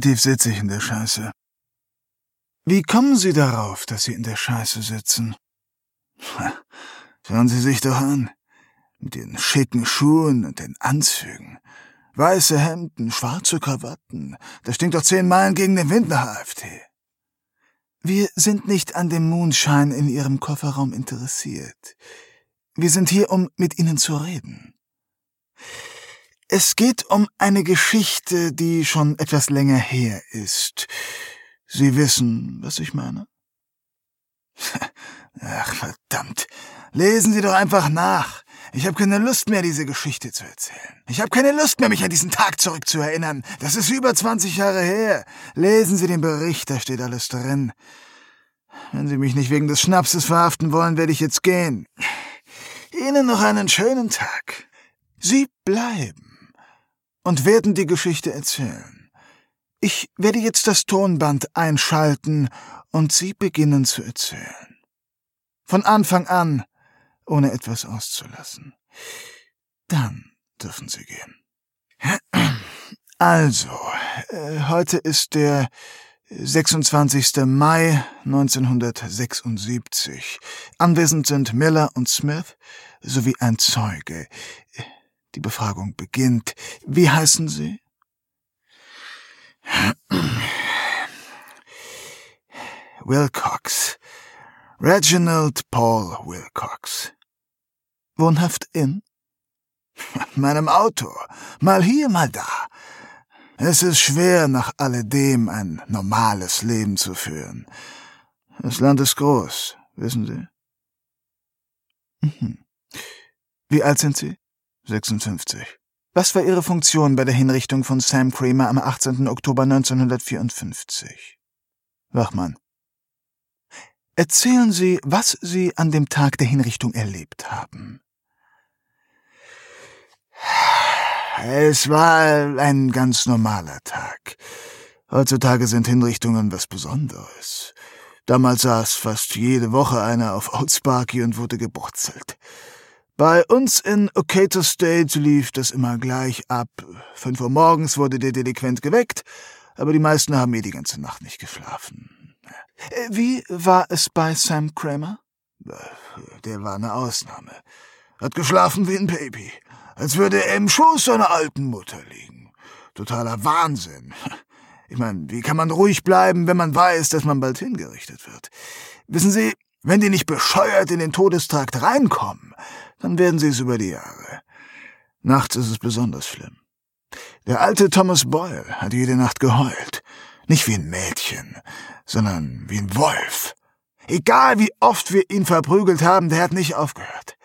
Tief sitze ich in der Scheiße? Wie kommen Sie darauf, dass Sie in der Scheiße sitzen? Schauen Sie sich doch an. Mit den schicken Schuhen und den Anzügen. Weiße Hemden, schwarze Krawatten. Das stinkt doch zehn Meilen gegen den Wind nach AfD. Wir sind nicht an dem Moonshine in Ihrem Kofferraum interessiert. Wir sind hier, um mit Ihnen zu reden. Es geht um eine Geschichte, die schon etwas länger her ist. Sie wissen, was ich meine? Ach, verdammt. Lesen Sie doch einfach nach. Ich habe keine Lust mehr, diese Geschichte zu erzählen. Ich habe keine Lust mehr, mich an diesen Tag zurückzuerinnern. Das ist über 20 Jahre her. Lesen Sie den Bericht, da steht alles drin. Wenn Sie mich nicht wegen des Schnapses verhaften wollen, werde ich jetzt gehen. Ihnen noch einen schönen Tag. Sie bleiben und werden die Geschichte erzählen. Ich werde jetzt das Tonband einschalten und Sie beginnen zu erzählen. Von Anfang an, ohne etwas auszulassen. Dann dürfen Sie gehen. Also, äh, heute ist der 26. Mai 1976. Anwesend sind Miller und Smith sowie ein Zeuge. Die Befragung beginnt. Wie heißen Sie? Wilcox. Reginald Paul Wilcox. Wohnhaft in? Meinem Auto. Mal hier, mal da. Es ist schwer, nach alledem ein normales Leben zu führen. Das Land ist groß, wissen Sie? Mhm. Wie alt sind Sie? 56. Was war Ihre Funktion bei der Hinrichtung von Sam Kramer am 18. Oktober 1954? Wachmann. Erzählen Sie, was Sie an dem Tag der Hinrichtung erlebt haben. Es war ein ganz normaler Tag. Heutzutage sind Hinrichtungen was Besonderes. Damals saß fast jede Woche einer auf Old Sparky und wurde geburzelt. Bei uns in Okato State lief das immer gleich ab. Fünf Uhr morgens wurde der Delinquent geweckt, aber die meisten haben eh die ganze Nacht nicht geschlafen. Wie war es bei Sam Kramer? Der war eine Ausnahme. Hat geschlafen wie ein Baby als würde er im Schoß seiner alten Mutter liegen. Totaler Wahnsinn. Ich meine, wie kann man ruhig bleiben, wenn man weiß, dass man bald hingerichtet wird? Wissen Sie, wenn die nicht bescheuert in den Todestrakt reinkommen, dann werden sie es über die Jahre. Nachts ist es besonders schlimm. Der alte Thomas Boyle hat jede Nacht geheult. Nicht wie ein Mädchen, sondern wie ein Wolf. Egal wie oft wir ihn verprügelt haben, der hat nicht aufgehört.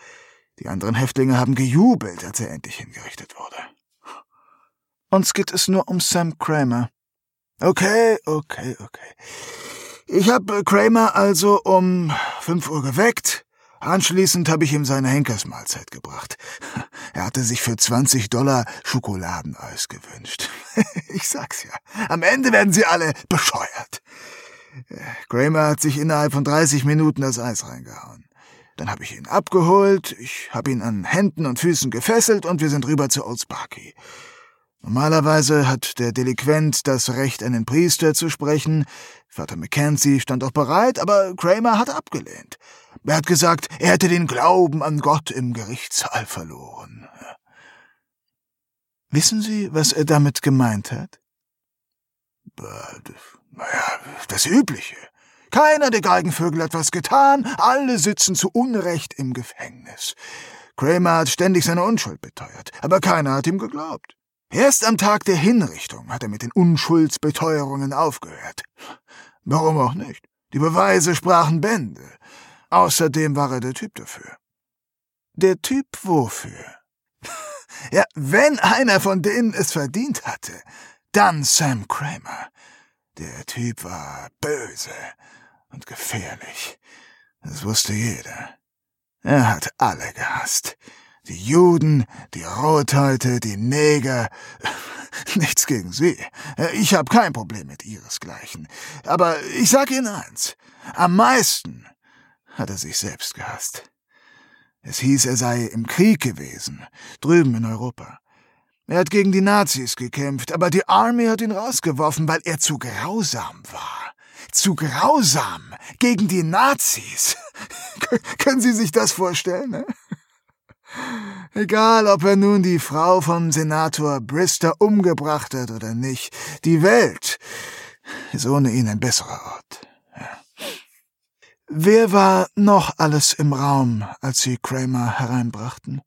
Die anderen Häftlinge haben gejubelt, als er endlich hingerichtet wurde. Uns geht es nur um Sam Kramer. Okay, okay, okay. Ich habe Kramer also um fünf Uhr geweckt. Anschließend habe ich ihm seine Henkersmahlzeit gebracht. Er hatte sich für 20 Dollar Schokoladeneis gewünscht. Ich sag's ja. Am Ende werden sie alle bescheuert. Kramer hat sich innerhalb von 30 Minuten das Eis reingehauen. Dann habe ich ihn abgeholt, ich habe ihn an Händen und Füßen gefesselt und wir sind rüber zu Old Sparky. Normalerweise hat der Delinquent das Recht, einen Priester zu sprechen. Vater Mackenzie stand auch bereit, aber Kramer hat abgelehnt. Er hat gesagt, er hätte den Glauben an Gott im Gerichtssaal verloren. Wissen Sie, was er damit gemeint hat? Naja, das Übliche. Keiner der Geigenvögel hat was getan, alle sitzen zu Unrecht im Gefängnis. Kramer hat ständig seine Unschuld beteuert, aber keiner hat ihm geglaubt. Erst am Tag der Hinrichtung hat er mit den Unschuldsbeteuerungen aufgehört. Warum auch nicht? Die Beweise sprachen Bände. Außerdem war er der Typ dafür. Der Typ wofür? ja, wenn einer von denen es verdient hatte, dann Sam Kramer. Der Typ war böse, und gefährlich. Das wusste jeder. Er hat alle gehasst. Die Juden, die Rothäute, die Neger. Nichts gegen sie. Ich habe kein Problem mit ihresgleichen. Aber ich sag Ihnen eins. Am meisten hat er sich selbst gehasst. Es hieß, er sei im Krieg gewesen, drüben in Europa. Er hat gegen die Nazis gekämpft, aber die Army hat ihn rausgeworfen, weil er zu grausam war. Zu grausam gegen die Nazis. Können Sie sich das vorstellen? Ne? Egal, ob er nun die Frau von Senator Brister umgebracht hat oder nicht, die Welt ist ohne ihn ein besserer Ort. Wer war noch alles im Raum, als Sie Kramer hereinbrachten?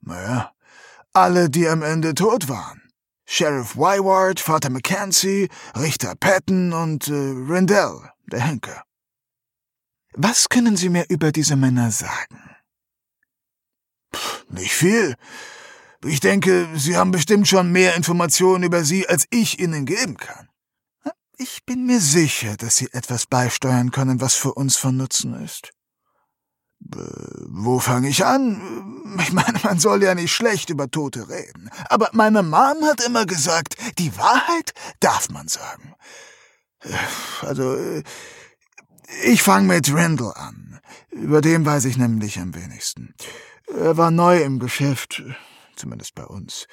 Naja, alle, die am Ende tot waren. Sheriff Wyward, Vater Mackenzie, Richter Patton und äh, Rendell, der Henker. Was können Sie mir über diese Männer sagen? Nicht viel. Ich denke, Sie haben bestimmt schon mehr Informationen über sie, als ich Ihnen geben kann. Ich bin mir sicher, dass Sie etwas beisteuern können, was für uns von Nutzen ist. Wo fange ich an? Ich meine, man soll ja nicht schlecht über Tote reden. Aber meine Mom hat immer gesagt, die Wahrheit darf man sagen. Also, ich fange mit Randall an. Über den weiß ich nämlich am wenigsten. Er war neu im Geschäft, zumindest bei uns.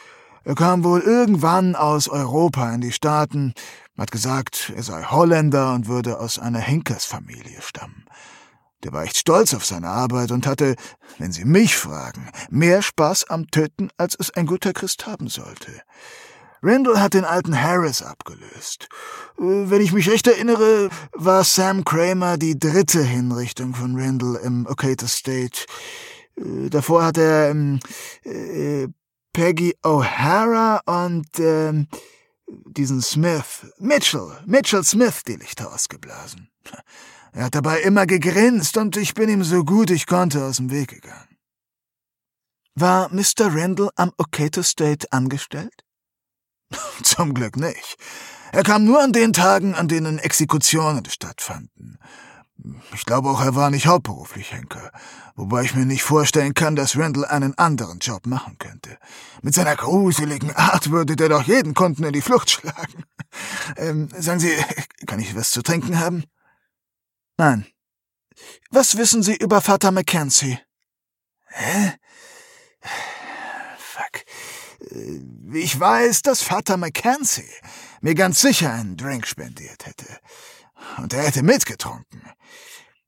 Er kam wohl irgendwann aus Europa in die Staaten, hat gesagt, er sei Holländer und würde aus einer Henkersfamilie stammen. Der war echt stolz auf seine Arbeit und hatte, wenn Sie mich fragen, mehr Spaß am Töten, als es ein guter Christ haben sollte. Randall hat den alten Harris abgelöst. Wenn ich mich recht erinnere, war Sam Kramer die dritte Hinrichtung von Randall im Okator State. Davor hat er ähm, äh, Peggy O'Hara und äh, diesen Smith, Mitchell, Mitchell Smith die Lichter ausgeblasen. Er hat dabei immer gegrinst und ich bin ihm so gut ich konnte aus dem Weg gegangen. War Mr. Randall am Okato State angestellt? Zum Glück nicht. Er kam nur an den Tagen, an denen Exekutionen stattfanden. Ich glaube auch, er war nicht hauptberuflich Henker, wobei ich mir nicht vorstellen kann, dass Randall einen anderen Job machen könnte. Mit seiner gruseligen Art würde der doch jeden Kunden in die Flucht schlagen. Ähm, sagen Sie, kann ich was zu trinken haben? Nein. Was wissen Sie über Vater Mackenzie? Hä? Fuck. Äh, ich weiß, dass Vater Mackenzie mir ganz sicher einen Drink spendiert hätte. Und er hätte mitgetrunken.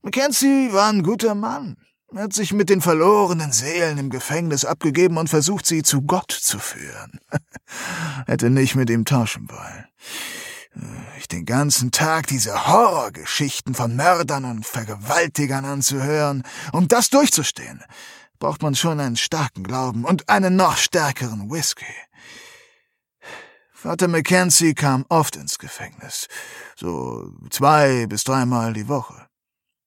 Mackenzie war ein guter Mann. Er hat sich mit den verlorenen Seelen im Gefängnis abgegeben und versucht, sie zu Gott zu führen. hätte nicht mit ihm tauschen wollen ich den ganzen Tag diese Horrorgeschichten von Mördern und Vergewaltigern anzuhören, um das durchzustehen, braucht man schon einen starken Glauben und einen noch stärkeren Whisky. Vater Mackenzie kam oft ins Gefängnis, so zwei bis dreimal die Woche.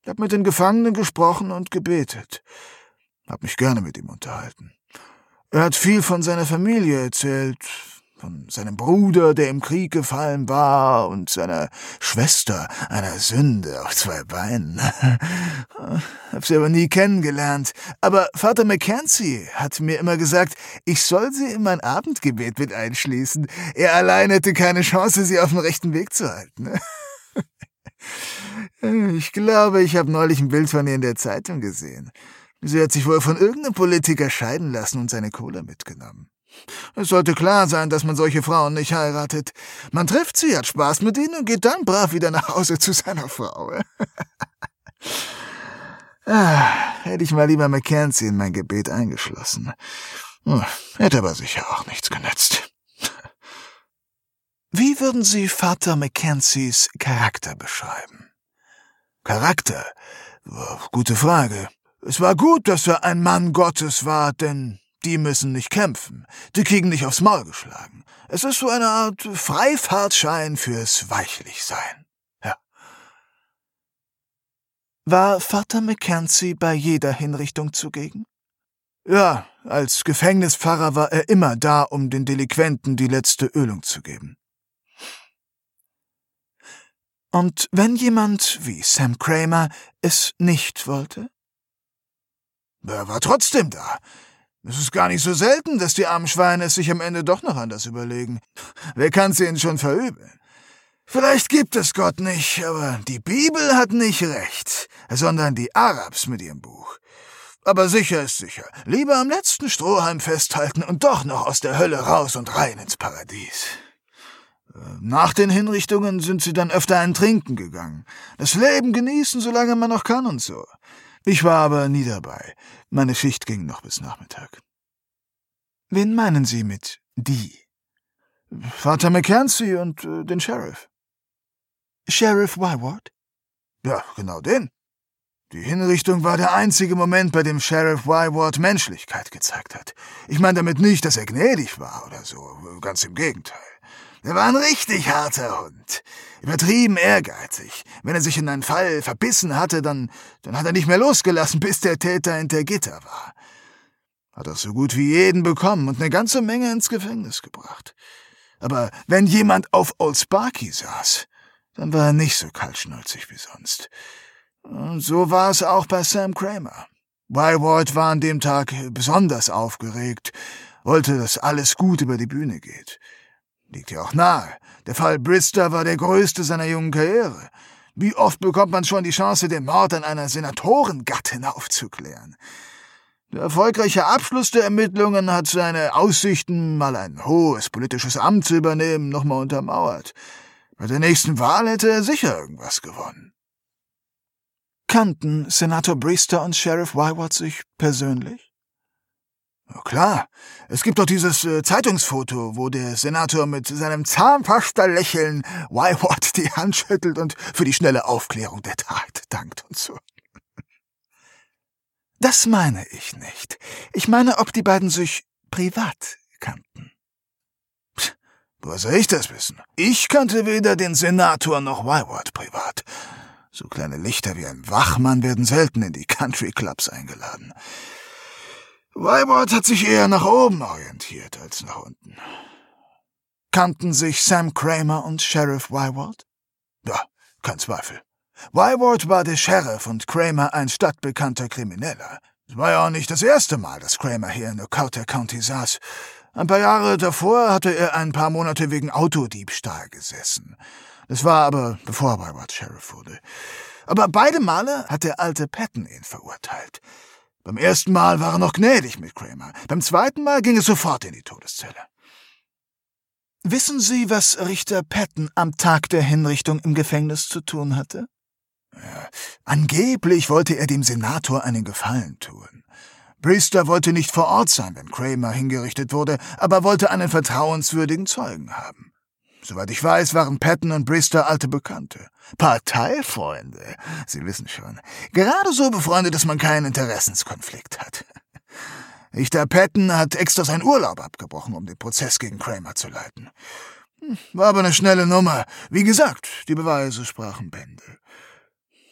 Ich hab mit den Gefangenen gesprochen und gebetet, hab mich gerne mit ihm unterhalten. Er hat viel von seiner Familie erzählt, von seinem Bruder, der im Krieg gefallen war, und seiner Schwester, einer Sünde auf zwei Beinen. Hab sie aber nie kennengelernt. Aber Vater Mackenzie hat mir immer gesagt, ich soll sie in mein Abendgebet mit einschließen. Er allein hätte keine Chance, sie auf den rechten Weg zu halten. Ich glaube, ich habe neulich ein Bild von ihr in der Zeitung gesehen. Sie hat sich wohl von irgendeinem Politiker scheiden lassen und seine Kohle mitgenommen. Es sollte klar sein, dass man solche Frauen nicht heiratet. Man trifft sie, hat Spaß mit ihnen und geht dann brav wieder nach Hause zu seiner Frau. ah, hätte ich mal lieber Mackenzie in mein Gebet eingeschlossen. Hm, hätte aber sicher auch nichts genützt. Wie würden Sie Vater Mackenzies Charakter beschreiben? Charakter? Gute Frage. Es war gut, dass er ein Mann Gottes war, denn die müssen nicht kämpfen. Die kriegen nicht aufs Maul geschlagen. Es ist so eine Art Freifahrtschein fürs Weichlichsein. Ja. War Vater Mackenzie bei jeder Hinrichtung zugegen? Ja, als Gefängnispfarrer war er immer da, um den Delinquenten die letzte Ölung zu geben. Und wenn jemand wie Sam Kramer es nicht wollte? Er war trotzdem da. Es ist gar nicht so selten, dass die armen Schweine es sich am Ende doch noch anders überlegen. Wer kann's ihnen schon verübeln? Vielleicht gibt es Gott nicht, aber die Bibel hat nicht recht, sondern die Arabs mit ihrem Buch. Aber sicher ist sicher. Lieber am letzten Strohhalm festhalten und doch noch aus der Hölle raus und rein ins Paradies. Äh, nach den Hinrichtungen sind sie dann öfter ein Trinken gegangen. Das Leben genießen, solange man noch kann und so. Ich war aber nie dabei. Meine Schicht ging noch bis Nachmittag. Wen meinen Sie mit die? Vater Mackenzie und äh, den Sheriff. Sheriff Wyward? Ja, genau den. Die Hinrichtung war der einzige Moment, bei dem Sheriff Wyward Menschlichkeit gezeigt hat. Ich meine damit nicht, dass er gnädig war oder so, ganz im Gegenteil. Er war ein richtig harter Hund. Übertrieben ehrgeizig. Wenn er sich in einen Fall verbissen hatte, dann, dann hat er nicht mehr losgelassen, bis der Täter hinter Gitter war. Hat auch so gut wie jeden bekommen und eine ganze Menge ins Gefängnis gebracht. Aber wenn jemand auf Old Sparky saß, dann war er nicht so kaltschnäuzig wie sonst. Und so war es auch bei Sam Kramer. Wyward war an dem Tag besonders aufgeregt, wollte, dass alles gut über die Bühne geht. Liegt ja auch nahe. Der Fall Brister war der größte seiner jungen Karriere. Wie oft bekommt man schon die Chance, den Mord an einer Senatorengattin aufzuklären? Der erfolgreiche Abschluss der Ermittlungen hat seine Aussichten, mal ein hohes politisches Amt zu übernehmen, nochmal untermauert. Bei der nächsten Wahl hätte er sicher irgendwas gewonnen. Kannten Senator Brister und Sheriff Wyward sich persönlich? Klar. Es gibt doch dieses äh, Zeitungsfoto, wo der Senator mit seinem Zahnpasta-Lächeln Wyward die Hand schüttelt und für die schnelle Aufklärung der Tat dankt und so. Das meine ich nicht. Ich meine, ob die beiden sich privat kannten. Psst, woher soll ich das wissen? Ich kannte weder den Senator noch Wyward privat. So kleine Lichter wie ein Wachmann werden selten in die Country Clubs eingeladen. Wybord hat sich eher nach oben orientiert als nach unten. Kannten sich Sam Kramer und Sheriff Wyward? Ja, kein Zweifel. Wyward war der Sheriff und Kramer ein stadtbekannter Krimineller. Es war ja auch nicht das erste Mal, dass Kramer hier in Okauta County saß. Ein paar Jahre davor hatte er ein paar Monate wegen Autodiebstahl gesessen. Das war aber bevor Wyward Sheriff wurde. Aber beide Male hat der alte Patton ihn verurteilt. Beim ersten Mal war er noch gnädig mit Kramer. Beim zweiten Mal ging es sofort in die Todeszelle. Wissen Sie, was Richter Patton am Tag der Hinrichtung im Gefängnis zu tun hatte? Ja, angeblich wollte er dem Senator einen Gefallen tun. Brister wollte nicht vor Ort sein, wenn Kramer hingerichtet wurde, aber wollte einen vertrauenswürdigen Zeugen haben. Soweit ich weiß, waren Patton und Brister alte Bekannte. Parteifreunde. Sie wissen schon. Gerade so befreundet, dass man keinen Interessenskonflikt hat. Richter Patton hat extra seinen Urlaub abgebrochen, um den Prozess gegen Kramer zu leiten. Hm, war aber eine schnelle Nummer. Wie gesagt, die Beweise sprachen Bände.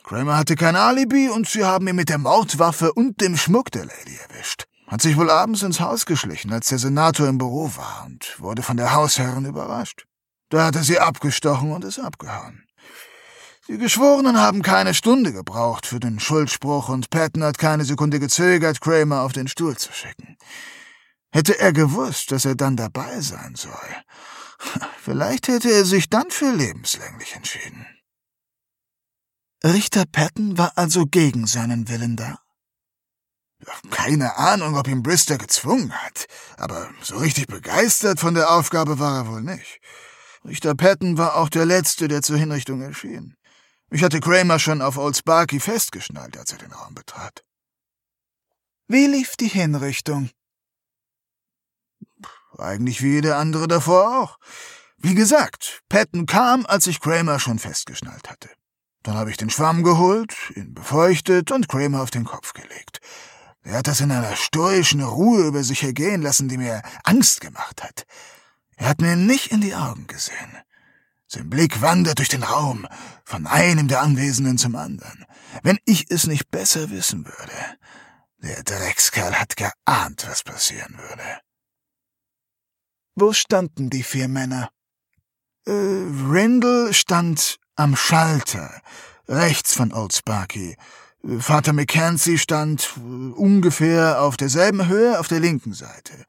Kramer hatte kein Alibi und sie haben ihn mit der Mordwaffe und dem Schmuck der Lady erwischt. Hat sich wohl abends ins Haus geschlichen, als der Senator im Büro war und wurde von der Hausherrin überrascht. Da hat er sie abgestochen und ist abgehauen. Die Geschworenen haben keine Stunde gebraucht für den Schuldspruch und Patton hat keine Sekunde gezögert, Kramer auf den Stuhl zu schicken. Hätte er gewusst, dass er dann dabei sein soll, vielleicht hätte er sich dann für lebenslänglich entschieden. Richter Patton war also gegen seinen Willen da? Keine Ahnung, ob ihn Brister gezwungen hat, aber so richtig begeistert von der Aufgabe war er wohl nicht. Richter Patton war auch der Letzte, der zur Hinrichtung erschien. Ich hatte Kramer schon auf Old Sparky festgeschnallt, als er den Raum betrat. Wie lief die Hinrichtung? Eigentlich wie jede andere davor auch. Wie gesagt, Patton kam, als ich Kramer schon festgeschnallt hatte. Dann habe ich den Schwamm geholt, ihn befeuchtet und Kramer auf den Kopf gelegt. Er hat das in einer stoischen Ruhe über sich ergehen lassen, die mir Angst gemacht hat. Er hat mir nicht in die Augen gesehen. Sein Blick wandert durch den Raum, von einem der Anwesenden zum anderen. Wenn ich es nicht besser wissen würde. Der Dreckskerl hat geahnt, was passieren würde. Wo standen die vier Männer? Äh, Rindle stand am Schalter, rechts von Old Sparky. Vater Mackenzie stand ungefähr auf derselben Höhe auf der linken Seite.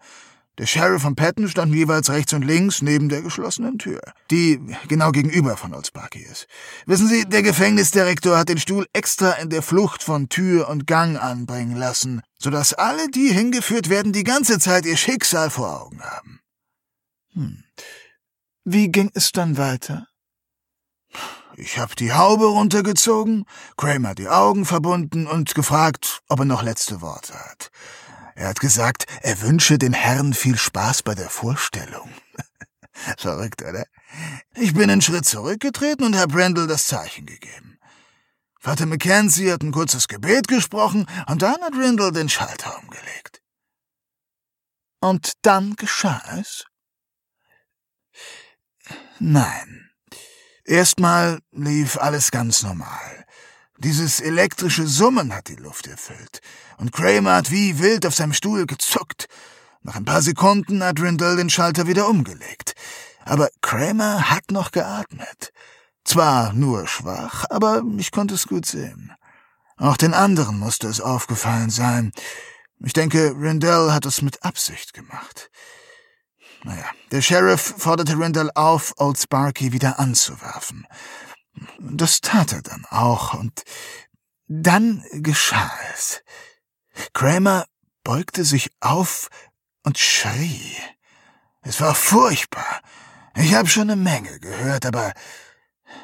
Der Sheriff und Patton standen jeweils rechts und links neben der geschlossenen Tür, die genau gegenüber von Old Sparky ist. Wissen Sie, der Gefängnisdirektor hat den Stuhl extra in der Flucht von Tür und Gang anbringen lassen, sodass alle, die hingeführt werden, die ganze Zeit ihr Schicksal vor Augen haben. Hm. Wie ging es dann weiter? Ich hab die Haube runtergezogen, Kramer die Augen verbunden und gefragt, ob er noch letzte Worte hat. Er hat gesagt, er wünsche den Herren viel Spaß bei der Vorstellung. Verrückt, oder? Ich bin einen Schritt zurückgetreten und Herr Brendel das Zeichen gegeben. Vater Mackenzie hat ein kurzes Gebet gesprochen und dann hat Brendel den Schalter umgelegt. Und dann geschah es? Nein. Erstmal lief alles ganz normal. Dieses elektrische Summen hat die Luft erfüllt, und Kramer hat wie wild auf seinem Stuhl gezuckt. Nach ein paar Sekunden hat Rindle den Schalter wieder umgelegt. Aber Kramer hat noch geatmet. Zwar nur schwach, aber ich konnte es gut sehen. Auch den anderen musste es aufgefallen sein. Ich denke, Rindell hat es mit Absicht gemacht. Naja, der Sheriff forderte Rindell auf, Old Sparky wieder anzuwerfen. Das tat er dann auch, und dann geschah es. Kramer beugte sich auf und schrie. Es war furchtbar. Ich habe schon eine Menge gehört, aber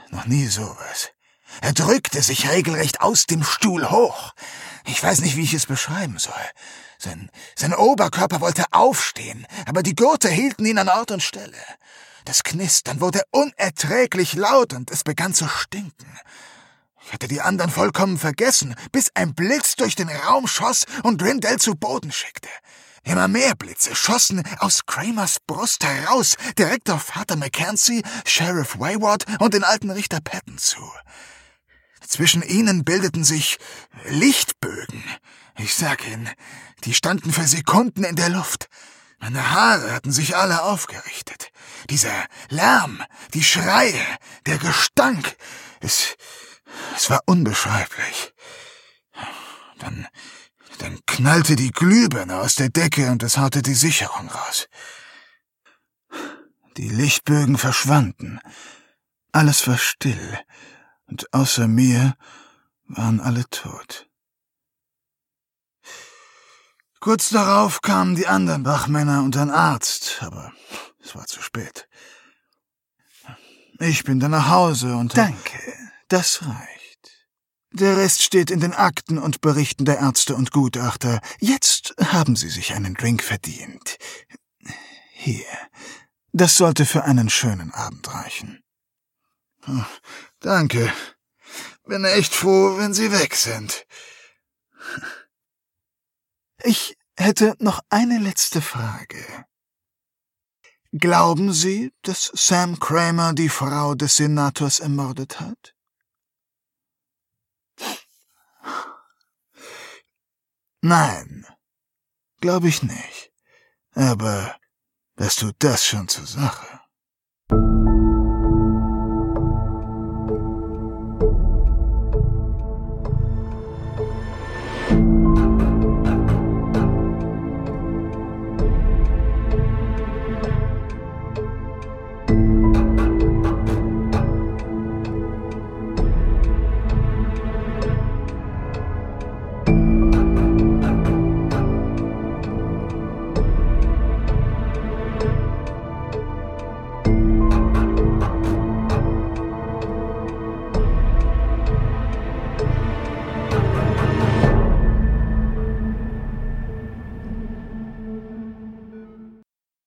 noch nie sowas. Er drückte sich regelrecht aus dem Stuhl hoch. Ich weiß nicht, wie ich es beschreiben soll. Sein, sein Oberkörper wollte aufstehen, aber die Gurte hielten ihn an Ort und Stelle. Das Knistern wurde unerträglich laut und es begann zu stinken. Ich hatte die anderen vollkommen vergessen, bis ein Blitz durch den Raum schoss und Rindell zu Boden schickte. Immer mehr Blitze schossen aus Kramers Brust heraus, direkt auf Vater Mackenzie, Sheriff Wayward und den alten Richter Patton zu. Zwischen ihnen bildeten sich Lichtbögen. Ich sag Ihnen, die standen für Sekunden in der Luft. Meine Haare hatten sich alle aufgerichtet. Dieser Lärm, die Schreie, der Gestank, es, es war unbeschreiblich. Dann, dann knallte die Glühbirne aus der Decke und es haute die Sicherung raus. Die Lichtbögen verschwanden. Alles war still, und außer mir waren alle tot. Kurz darauf kamen die anderen Wachmänner und ein Arzt, aber es war zu spät. Ich bin dann nach Hause und... Danke, das reicht. Der Rest steht in den Akten und Berichten der Ärzte und Gutachter. Jetzt haben Sie sich einen Drink verdient. Hier. Das sollte für einen schönen Abend reichen. Oh, danke. Bin echt froh, wenn Sie weg sind. Ich hätte noch eine letzte Frage. Glauben Sie, dass Sam Kramer die Frau des Senators ermordet hat? Nein, glaube ich nicht. Aber was tut das schon zur Sache?